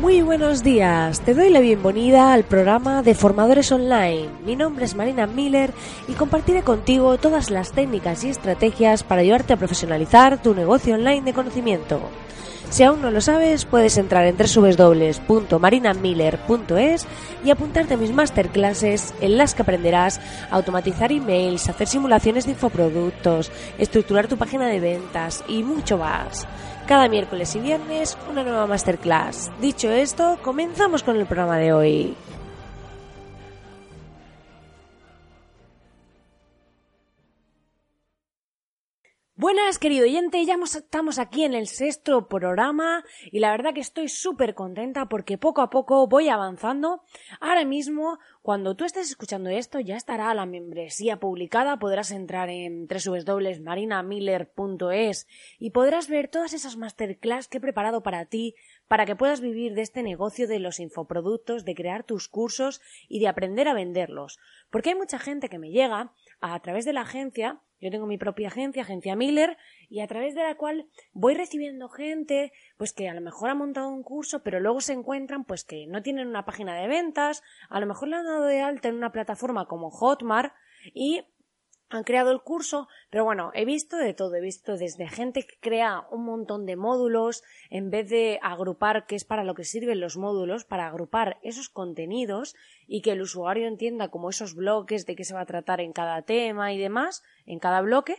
Muy buenos días, te doy la bienvenida al programa de Formadores Online. Mi nombre es Marina Miller y compartiré contigo todas las técnicas y estrategias para ayudarte a profesionalizar tu negocio online de conocimiento. Si aún no lo sabes, puedes entrar en www.marinamiller.es y apuntarte a mis masterclasses en las que aprenderás a automatizar emails, hacer simulaciones de infoproductos, estructurar tu página de ventas y mucho más. Cada miércoles y viernes una nueva masterclass. Dicho esto, comenzamos con el programa de hoy. Buenas, querido oyente, ya estamos aquí en el sexto programa y la verdad que estoy súper contenta porque poco a poco voy avanzando. Ahora mismo, cuando tú estés escuchando esto, ya estará la membresía publicada, podrás entrar en www.marinamiller.es y podrás ver todas esas masterclass que he preparado para ti, para que puedas vivir de este negocio de los infoproductos, de crear tus cursos y de aprender a venderlos. Porque hay mucha gente que me llega a través de la agencia yo tengo mi propia agencia, Agencia Miller, y a través de la cual voy recibiendo gente, pues que a lo mejor ha montado un curso, pero luego se encuentran, pues que no tienen una página de ventas, a lo mejor le han dado de alta en una plataforma como Hotmart y han creado el curso, pero bueno, he visto de todo, he visto desde gente que crea un montón de módulos en vez de agrupar, que es para lo que sirven los módulos, para agrupar esos contenidos y que el usuario entienda como esos bloques de qué se va a tratar en cada tema y demás, en cada bloque.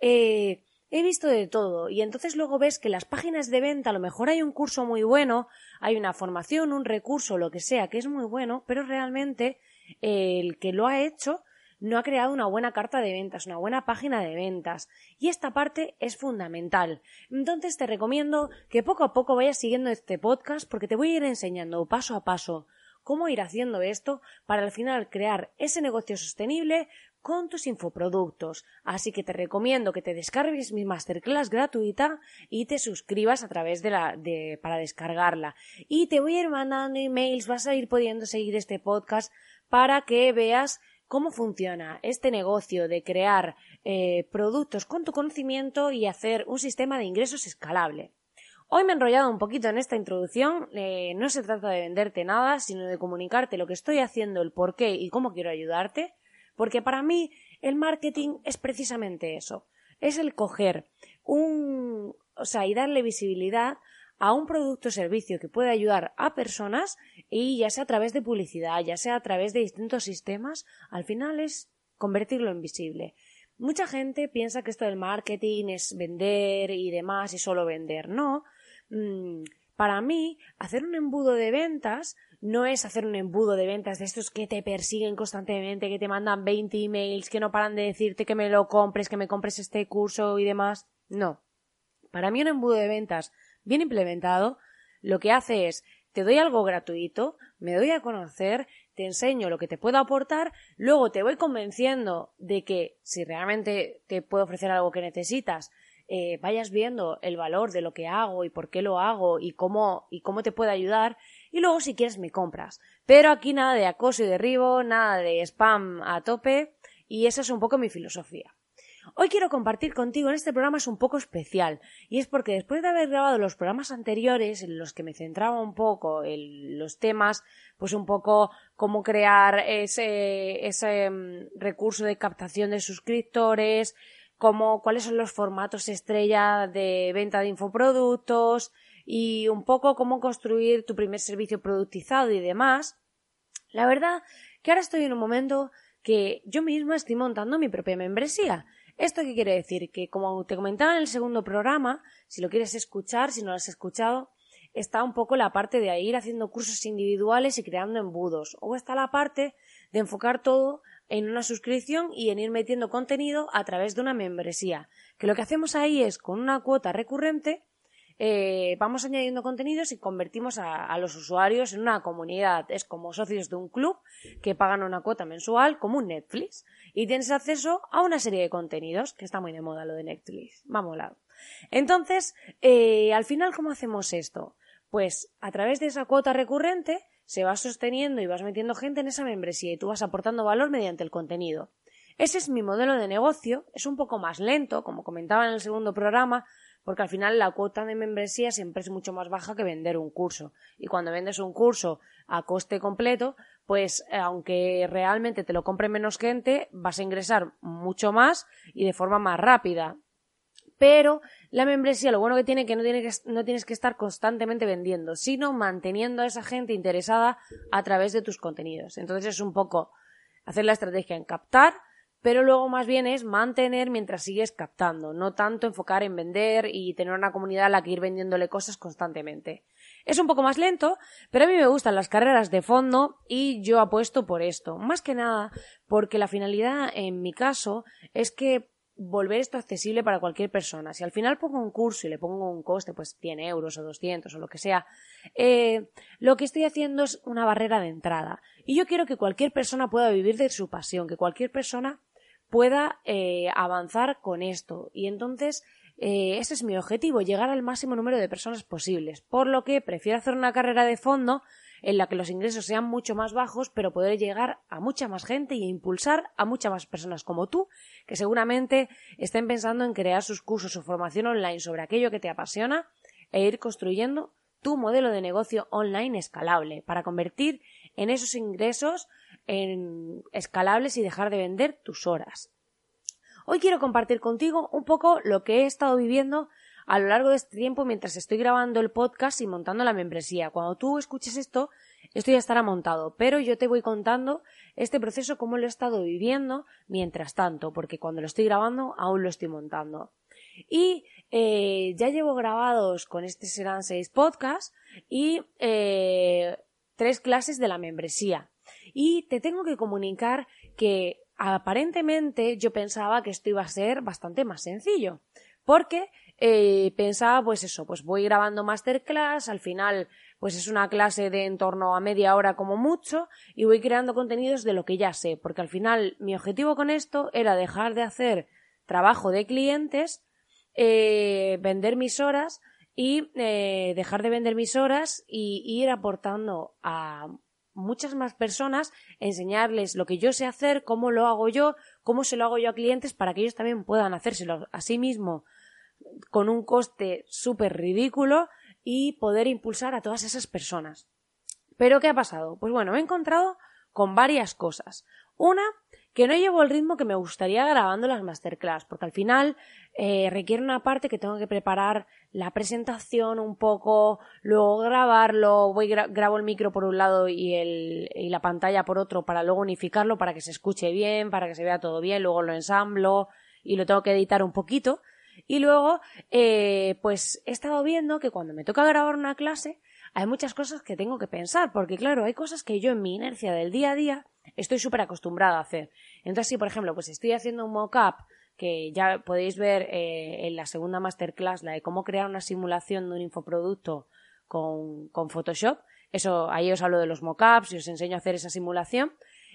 Eh, he visto de todo y entonces luego ves que las páginas de venta a lo mejor hay un curso muy bueno, hay una formación, un recurso, lo que sea, que es muy bueno, pero realmente el que lo ha hecho no ha creado una buena carta de ventas, una buena página de ventas. Y esta parte es fundamental. Entonces te recomiendo que poco a poco vayas siguiendo este podcast porque te voy a ir enseñando paso a paso cómo ir haciendo esto para al final crear ese negocio sostenible con tus infoproductos. Así que te recomiendo que te descargues mi masterclass gratuita y te suscribas a través de la de para descargarla. Y te voy a ir mandando emails, vas a ir pudiendo seguir este podcast para que veas cómo funciona este negocio de crear eh, productos con tu conocimiento y hacer un sistema de ingresos escalable. Hoy me he enrollado un poquito en esta introducción, eh, no se trata de venderte nada, sino de comunicarte lo que estoy haciendo, el por qué y cómo quiero ayudarte, porque para mí el marketing es precisamente eso, es el coger un, o sea, y darle visibilidad a un producto o servicio que puede ayudar a personas y ya sea a través de publicidad, ya sea a través de distintos sistemas, al final es convertirlo en visible. Mucha gente piensa que esto del marketing es vender y demás y solo vender. No. Mm, para mí, hacer un embudo de ventas no es hacer un embudo de ventas de estos que te persiguen constantemente, que te mandan 20 emails, que no paran de decirte que me lo compres, que me compres este curso y demás. No. Para mí un embudo de ventas bien implementado, lo que hace es te doy algo gratuito, me doy a conocer, te enseño lo que te puedo aportar, luego te voy convenciendo de que si realmente te puedo ofrecer algo que necesitas, eh, vayas viendo el valor de lo que hago y por qué lo hago y cómo y cómo te puede ayudar y luego si quieres me compras. Pero aquí nada de acoso y derribo, nada de spam a tope y esa es un poco mi filosofía. Hoy quiero compartir contigo en este programa es un poco especial y es porque después de haber grabado los programas anteriores en los que me centraba un poco en los temas, pues un poco cómo crear ese, ese mm, recurso de captación de suscriptores, cómo, cuáles son los formatos estrella de venta de infoproductos y un poco cómo construir tu primer servicio productizado y demás. La verdad que ahora estoy en un momento que yo misma estoy montando mi propia membresía ¿Esto qué quiere decir? Que como te comentaba en el segundo programa, si lo quieres escuchar, si no lo has escuchado, está un poco la parte de ir haciendo cursos individuales y creando embudos. O está la parte de enfocar todo en una suscripción y en ir metiendo contenido a través de una membresía. Que lo que hacemos ahí es con una cuota recurrente eh, vamos añadiendo contenidos y convertimos a, los usuarios en una comunidad. Es como socios de un club que pagan una cuota mensual como un Netflix y tienes acceso a una serie de contenidos, que está muy de moda lo de Netflix. Vamos, lado. Entonces, eh, al final, ¿cómo hacemos esto? Pues a través de esa cuota recurrente se va sosteniendo y vas metiendo gente en esa membresía y tú vas aportando valor mediante el contenido. Ese es mi modelo de negocio, es un poco más lento, como comentaba en el segundo programa, porque al final la cuota de membresía siempre es mucho más baja que vender un curso. Y cuando vendes un curso a coste completo, pues eh, aunque realmente te lo compre menos gente, vas a ingresar mucho más y de forma más rápida. Pero la membresía, lo bueno que tiene que no, tiene que no tienes que estar constantemente vendiendo, sino manteniendo a esa gente interesada a través de tus contenidos. Entonces es un poco hacer la estrategia en captar, pero luego más bien es mantener mientras sigues captando, no tanto enfocar en vender y tener una comunidad a la que ir vendiéndole cosas constantemente. Es un poco más lento, pero a mí me gustan las carreras de fondo y yo apuesto por esto. Más que nada porque la finalidad en mi caso es que volver esto accesible para cualquier persona. Si al final pongo un curso y le pongo un coste, pues 100 euros o 200 o lo que sea, eh, lo que estoy haciendo es una barrera de entrada. Y yo quiero que cualquier persona pueda vivir de su pasión, que cualquier persona pueda eh, avanzar con esto. Y entonces, eh, ese es mi objetivo, llegar al máximo número de personas posibles. Por lo que prefiero hacer una carrera de fondo en la que los ingresos sean mucho más bajos, pero poder llegar a mucha más gente y impulsar a muchas más personas como tú, que seguramente estén pensando en crear sus cursos o formación online sobre aquello que te apasiona e ir construyendo tu modelo de negocio online escalable para convertir en esos ingresos en escalables y dejar de vender tus horas. Hoy quiero compartir contigo un poco lo que he estado viviendo a lo largo de este tiempo mientras estoy grabando el podcast y montando la membresía. Cuando tú escuches esto, esto ya estará montado, pero yo te voy contando este proceso cómo lo he estado viviendo mientras tanto, porque cuando lo estoy grabando aún lo estoy montando. Y eh, ya llevo grabados con este serán seis podcasts y eh, tres clases de la membresía. Y te tengo que comunicar que aparentemente yo pensaba que esto iba a ser bastante más sencillo. Porque eh, pensaba, pues eso, pues voy grabando masterclass, al final, pues es una clase de en torno a media hora como mucho, y voy creando contenidos de lo que ya sé, porque al final mi objetivo con esto era dejar de hacer trabajo de clientes, eh, vender mis horas y eh, dejar de vender mis horas y ir aportando a muchas más personas, enseñarles lo que yo sé hacer, cómo lo hago yo, cómo se lo hago yo a clientes para que ellos también puedan hacérselo a sí mismo con un coste súper ridículo y poder impulsar a todas esas personas. Pero ¿qué ha pasado? Pues bueno, me he encontrado con varias cosas. Una, que no llevo el ritmo que me gustaría grabando las masterclass, porque al final eh, requiere una parte que tengo que preparar la presentación un poco, luego grabarlo, voy grabo el micro por un lado y, el, y la pantalla por otro para luego unificarlo para que se escuche bien, para que se vea todo bien, luego lo ensamblo y lo tengo que editar un poquito. Y luego, eh, pues he estado viendo que cuando me toca grabar una clase, hay muchas cosas que tengo que pensar, porque claro, hay cosas que yo en mi inercia del día a día estoy súper acostumbrada a hacer. Entonces, si por ejemplo, pues estoy haciendo un mock-up que ya podéis ver eh, en la segunda masterclass, la de cómo crear una simulación de un infoproducto con, con Photoshop, eso ahí os hablo de los mockups y os enseño a hacer esa simulación.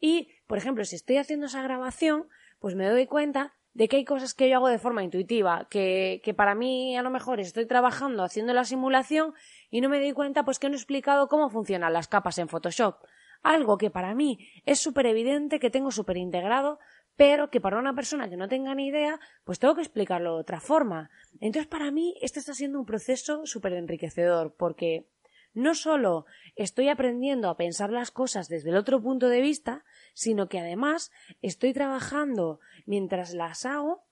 Y, por ejemplo, si estoy haciendo esa grabación, pues me doy cuenta de que hay cosas que yo hago de forma intuitiva, que, que para mí a lo mejor estoy trabajando haciendo la simulación y no me doy cuenta pues que no he explicado cómo funcionan las capas en Photoshop. Algo que para mí es súper evidente, que tengo súper integrado, pero que para una persona que no tenga ni idea, pues tengo que explicarlo de otra forma. Entonces, para mí, esto está siendo un proceso súper enriquecedor, porque no solo estoy aprendiendo a pensar las cosas desde el otro punto de vista, sino que además estoy trabajando mientras las hago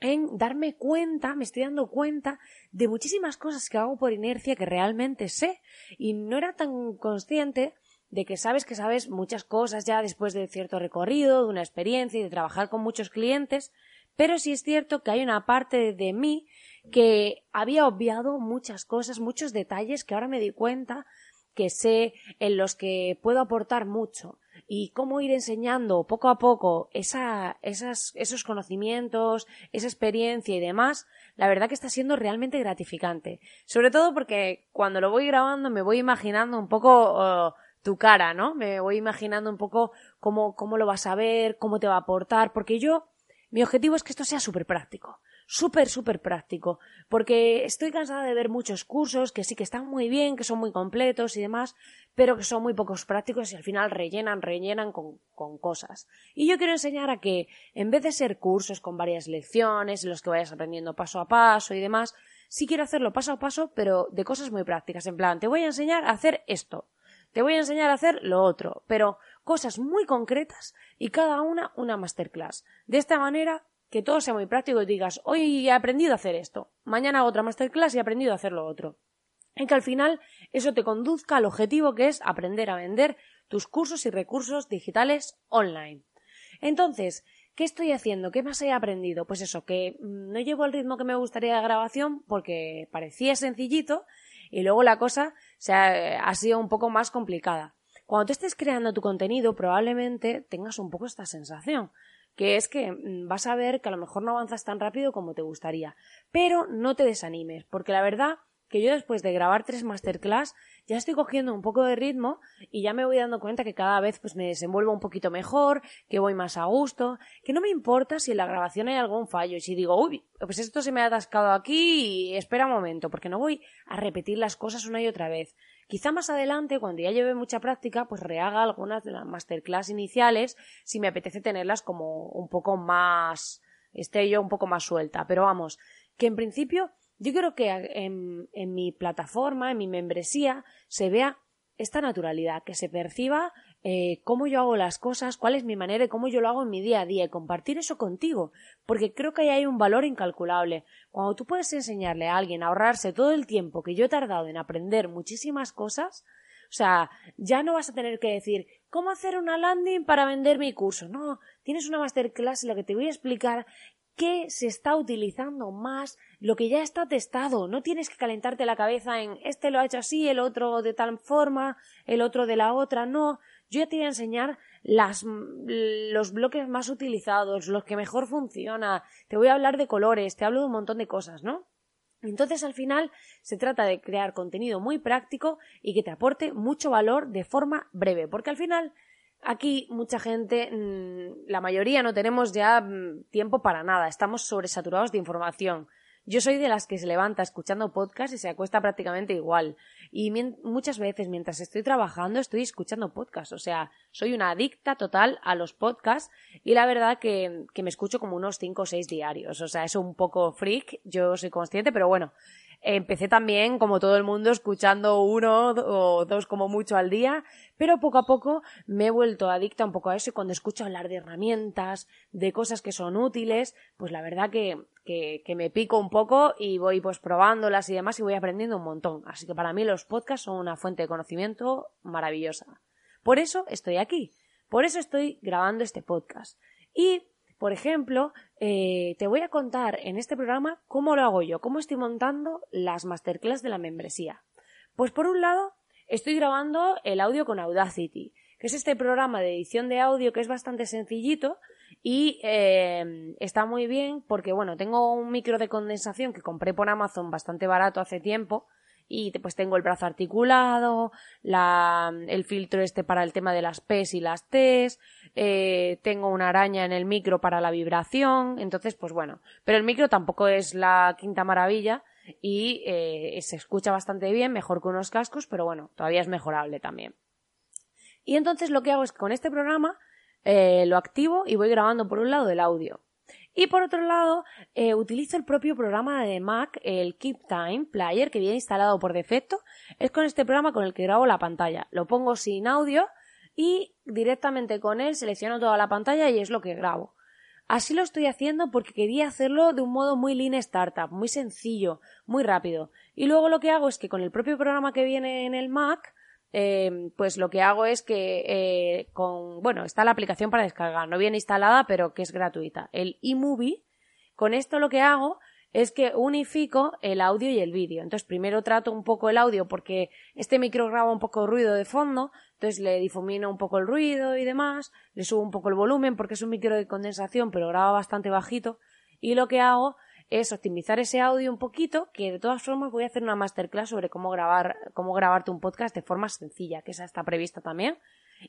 en darme cuenta, me estoy dando cuenta de muchísimas cosas que hago por inercia que realmente sé. Y no era tan consciente de que sabes que sabes muchas cosas ya después de cierto recorrido, de una experiencia y de trabajar con muchos clientes, pero sí es cierto que hay una parte de mí que había obviado muchas cosas, muchos detalles que ahora me di cuenta que sé, en los que puedo aportar mucho y cómo ir enseñando poco a poco esa, esas, esos conocimientos, esa experiencia y demás, la verdad que está siendo realmente gratificante. Sobre todo porque cuando lo voy grabando me voy imaginando un poco oh, tu cara, ¿no? Me voy imaginando un poco cómo, cómo lo vas a ver, cómo te va a aportar, porque yo, mi objetivo es que esto sea súper práctico súper, súper práctico, porque estoy cansada de ver muchos cursos que sí que están muy bien, que son muy completos y demás, pero que son muy pocos prácticos y al final rellenan, rellenan con, con cosas. Y yo quiero enseñar a que, en vez de ser cursos con varias lecciones, en los que vayas aprendiendo paso a paso y demás, sí quiero hacerlo paso a paso, pero de cosas muy prácticas, en plan, te voy a enseñar a hacer esto, te voy a enseñar a hacer lo otro, pero cosas muy concretas y cada una una masterclass. De esta manera que todo sea muy práctico y digas, hoy he aprendido a hacer esto, mañana hago otra masterclass y he aprendido a hacer lo otro. Y que al final eso te conduzca al objetivo que es aprender a vender tus cursos y recursos digitales online. Entonces, ¿qué estoy haciendo? ¿Qué más he aprendido? Pues eso, que mm, no llevo el ritmo que me gustaría de grabación porque parecía sencillito y luego la cosa se ha, ha sido un poco más complicada. Cuando te estés creando tu contenido, probablemente tengas un poco esta sensación que es que mm, vas a ver que a lo mejor no avanzas tan rápido como te gustaría. Pero no te desanimes, porque la verdad que yo después de grabar tres masterclass ya estoy cogiendo un poco de ritmo y ya me voy dando cuenta que cada vez pues me desenvuelvo un poquito mejor, que voy más a gusto, que no me importa si en la grabación hay algún fallo y si digo, uy, pues esto se me ha atascado aquí y espera un momento, porque no voy a repetir las cosas una y otra vez. Quizá más adelante, cuando ya lleve mucha práctica, pues rehaga algunas de las masterclass iniciales si me apetece tenerlas como un poco más, esté yo un poco más suelta. Pero vamos, que en principio yo quiero que en, en mi plataforma, en mi membresía, se vea esta naturalidad, que se perciba eh, cómo yo hago las cosas, cuál es mi manera y cómo yo lo hago en mi día a día y compartir eso contigo, porque creo que ahí hay un valor incalculable. Cuando tú puedes enseñarle a alguien a ahorrarse todo el tiempo que yo he tardado en aprender muchísimas cosas, o sea, ya no vas a tener que decir cómo hacer una landing para vender mi curso. No, tienes una masterclass en la que te voy a explicar qué se está utilizando más, lo que ya está testado. No tienes que calentarte la cabeza en este lo ha hecho así, el otro de tal forma, el otro de la otra. No, yo ya te voy a enseñar las, los bloques más utilizados, los que mejor funciona, te voy a hablar de colores, te hablo de un montón de cosas, ¿no? Entonces, al final, se trata de crear contenido muy práctico y que te aporte mucho valor de forma breve, porque al final, aquí mucha gente, mm, la mayoría no tenemos ya mm, tiempo para nada, estamos sobresaturados de información. Yo soy de las que se levanta escuchando podcast y se acuesta prácticamente igual. Y muchas veces mientras estoy trabajando estoy escuchando podcast. O sea, soy una adicta total a los podcasts y la verdad que, que me escucho como unos 5 o 6 diarios. O sea, es un poco freak, yo soy consciente, pero bueno, Empecé también, como todo el mundo, escuchando uno o dos como mucho al día, pero poco a poco me he vuelto adicta un poco a eso y cuando escucho hablar de herramientas, de cosas que son útiles, pues la verdad que, que, me pico un poco y voy pues probándolas y demás y voy aprendiendo un montón. Así que para mí los podcasts son una fuente de conocimiento maravillosa. Por eso estoy aquí. Por eso estoy grabando este podcast. Y por ejemplo, eh, te voy a contar en este programa cómo lo hago yo, cómo estoy montando las masterclass de la membresía. Pues por un lado, estoy grabando el audio con Audacity, que es este programa de edición de audio que es bastante sencillito y eh, está muy bien porque, bueno, tengo un micro de condensación que compré por Amazon bastante barato hace tiempo y pues tengo el brazo articulado, la, el filtro este para el tema de las P's y las T's, eh, tengo una araña en el micro para la vibración, entonces pues bueno, pero el micro tampoco es la quinta maravilla y eh, se escucha bastante bien, mejor que unos cascos, pero bueno, todavía es mejorable también. Y entonces lo que hago es que con este programa eh, lo activo y voy grabando por un lado el audio. Y por otro lado, eh, utilizo el propio programa de Mac, el Keep Time Player, que viene instalado por defecto. Es con este programa con el que grabo la pantalla. Lo pongo sin audio y directamente con él selecciono toda la pantalla y es lo que grabo. Así lo estoy haciendo porque quería hacerlo de un modo muy lean startup, muy sencillo, muy rápido. Y luego lo que hago es que con el propio programa que viene en el Mac, Em, pues lo que hago es que eh, con, bueno, está la aplicación para descargar, no viene instalada, pero que es gratuita. El eMovie, con esto lo que hago es que unifico el audio y el vídeo. Entonces, primero trato un poco el audio porque este micro graba un poco ruido de fondo, entonces le difumino un poco el ruido y demás, le subo un poco el volumen porque es un micro de condensación, pero graba bastante bajito, y lo que hago es optimizar ese audio un poquito, que de todas formas voy a hacer una masterclass sobre cómo grabar, cómo grabarte un podcast de forma sencilla, que esa está prevista también.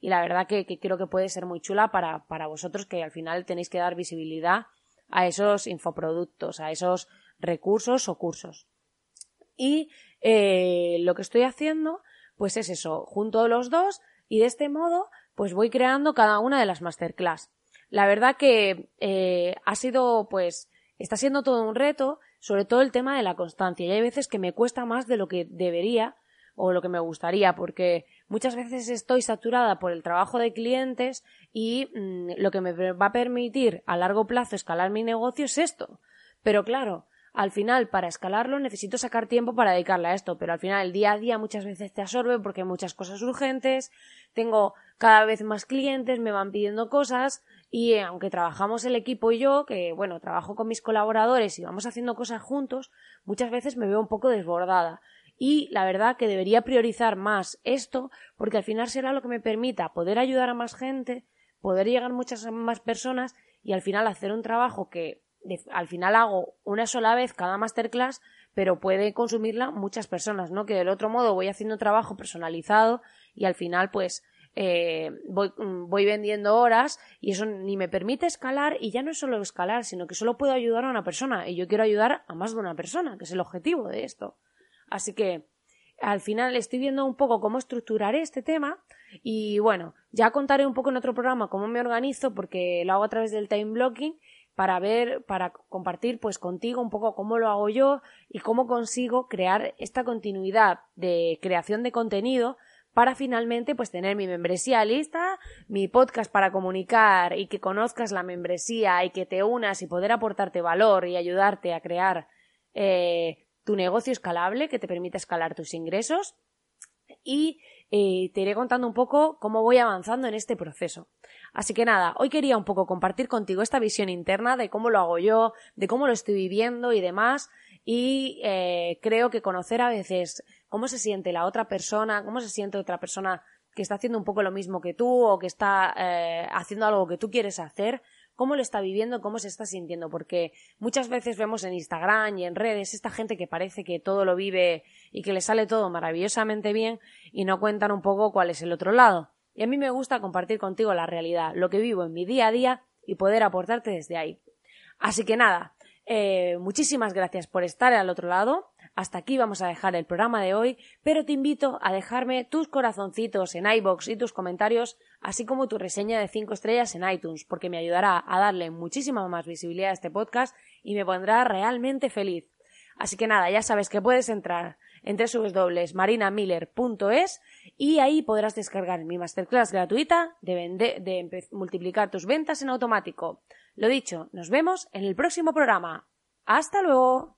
Y la verdad que, que creo que puede ser muy chula para, para vosotros que al final tenéis que dar visibilidad a esos infoproductos, a esos recursos o cursos. Y eh, lo que estoy haciendo, pues es eso, junto los dos y de este modo, pues voy creando cada una de las masterclass. La verdad que eh, ha sido, pues, está siendo todo un reto, sobre todo el tema de la constancia. Y hay veces que me cuesta más de lo que debería o lo que me gustaría, porque muchas veces estoy saturada por el trabajo de clientes y mm, lo que me va a permitir a largo plazo escalar mi negocio es esto. Pero claro, al final para escalarlo necesito sacar tiempo para dedicarle a esto, pero al final el día a día muchas veces te absorbe porque hay muchas cosas urgentes, tengo cada vez más clientes, me van pidiendo cosas y eh, aunque trabajamos el equipo y yo, que bueno, trabajo con mis colaboradores y vamos haciendo cosas juntos, muchas veces me veo un poco desbordada y la verdad que debería priorizar más esto porque al final será lo que me permita poder ayudar a más gente, poder llegar a muchas más personas y al final hacer un trabajo que al final hago una sola vez cada masterclass, pero puede consumirla muchas personas, ¿no? Que del otro modo voy haciendo trabajo personalizado y al final pues eh, voy, mm, voy vendiendo horas y eso ni me permite escalar y ya no es solo escalar, sino que solo puedo ayudar a una persona y yo quiero ayudar a más de una persona, que es el objetivo de esto. Así que al final estoy viendo un poco cómo estructuraré este tema y bueno, ya contaré un poco en otro programa cómo me organizo porque lo hago a través del time blocking para ver, para compartir pues contigo un poco cómo lo hago yo y cómo consigo crear esta continuidad de creación de contenido para finalmente pues tener mi membresía lista, mi podcast para comunicar y que conozcas la membresía y que te unas y poder aportarte valor y ayudarte a crear eh, tu negocio escalable que te permite escalar tus ingresos y eh, te iré contando un poco cómo voy avanzando en este proceso. Así que nada, hoy quería un poco compartir contigo esta visión interna de cómo lo hago yo, de cómo lo estoy viviendo y demás. Y eh, creo que conocer a veces cómo se siente la otra persona, cómo se siente otra persona que está haciendo un poco lo mismo que tú o que está eh, haciendo algo que tú quieres hacer, cómo lo está viviendo, cómo se está sintiendo, porque muchas veces vemos en Instagram y en redes esta gente que parece que todo lo vive y que le sale todo maravillosamente bien y no cuentan un poco cuál es el otro lado. Y a mí me gusta compartir contigo la realidad, lo que vivo en mi día a día y poder aportarte desde ahí. Así que nada, eh, muchísimas gracias por estar al otro lado. Hasta aquí vamos a dejar el programa de hoy, pero te invito a dejarme tus corazoncitos en iBox y tus comentarios, así como tu reseña de 5 estrellas en iTunes, porque me ayudará a darle muchísima más visibilidad a este podcast y me pondrá realmente feliz. Así que nada, ya sabes que puedes entrar en www.marinamiller.es y ahí podrás descargar mi masterclass gratuita de, de multiplicar tus ventas en automático. Lo dicho, nos vemos en el próximo programa. ¡Hasta luego!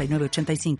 85